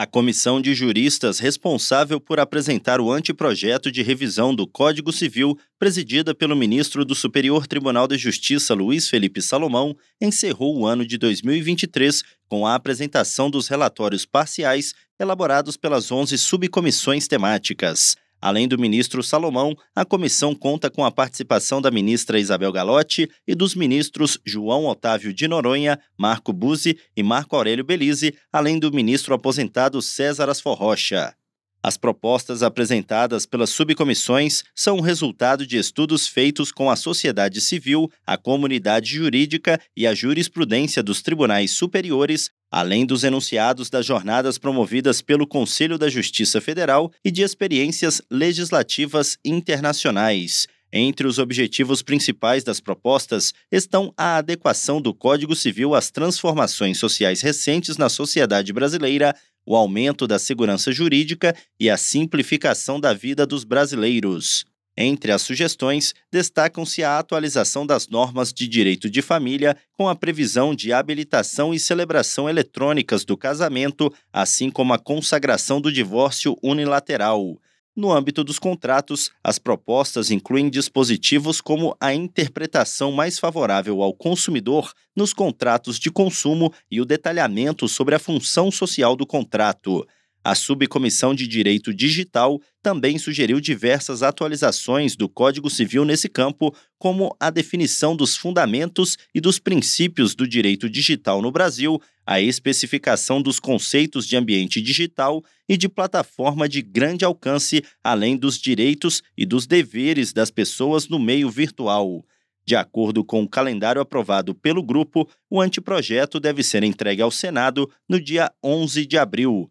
A comissão de juristas responsável por apresentar o anteprojeto de revisão do Código Civil, presidida pelo ministro do Superior Tribunal de Justiça Luiz Felipe Salomão, encerrou o ano de 2023 com a apresentação dos relatórios parciais elaborados pelas 11 subcomissões temáticas. Além do ministro Salomão, a comissão conta com a participação da ministra Isabel Galotti e dos ministros João Otávio de Noronha, Marco Buzzi e Marco Aurélio Belize, além do ministro aposentado César Asforrocha. As propostas apresentadas pelas subcomissões são o resultado de estudos feitos com a sociedade civil, a comunidade jurídica e a jurisprudência dos tribunais superiores, além dos enunciados das jornadas promovidas pelo Conselho da Justiça Federal e de experiências legislativas internacionais. Entre os objetivos principais das propostas estão a adequação do Código Civil às transformações sociais recentes na sociedade brasileira o aumento da segurança jurídica e a simplificação da vida dos brasileiros. Entre as sugestões, destacam-se a atualização das normas de direito de família, com a previsão de habilitação e celebração eletrônicas do casamento, assim como a consagração do divórcio unilateral. No âmbito dos contratos, as propostas incluem dispositivos como a interpretação mais favorável ao consumidor nos contratos de consumo e o detalhamento sobre a função social do contrato. A Subcomissão de Direito Digital também sugeriu diversas atualizações do Código Civil nesse campo, como a definição dos fundamentos e dos princípios do direito digital no Brasil, a especificação dos conceitos de ambiente digital e de plataforma de grande alcance, além dos direitos e dos deveres das pessoas no meio virtual. De acordo com o calendário aprovado pelo grupo, o anteprojeto deve ser entregue ao Senado no dia 11 de abril.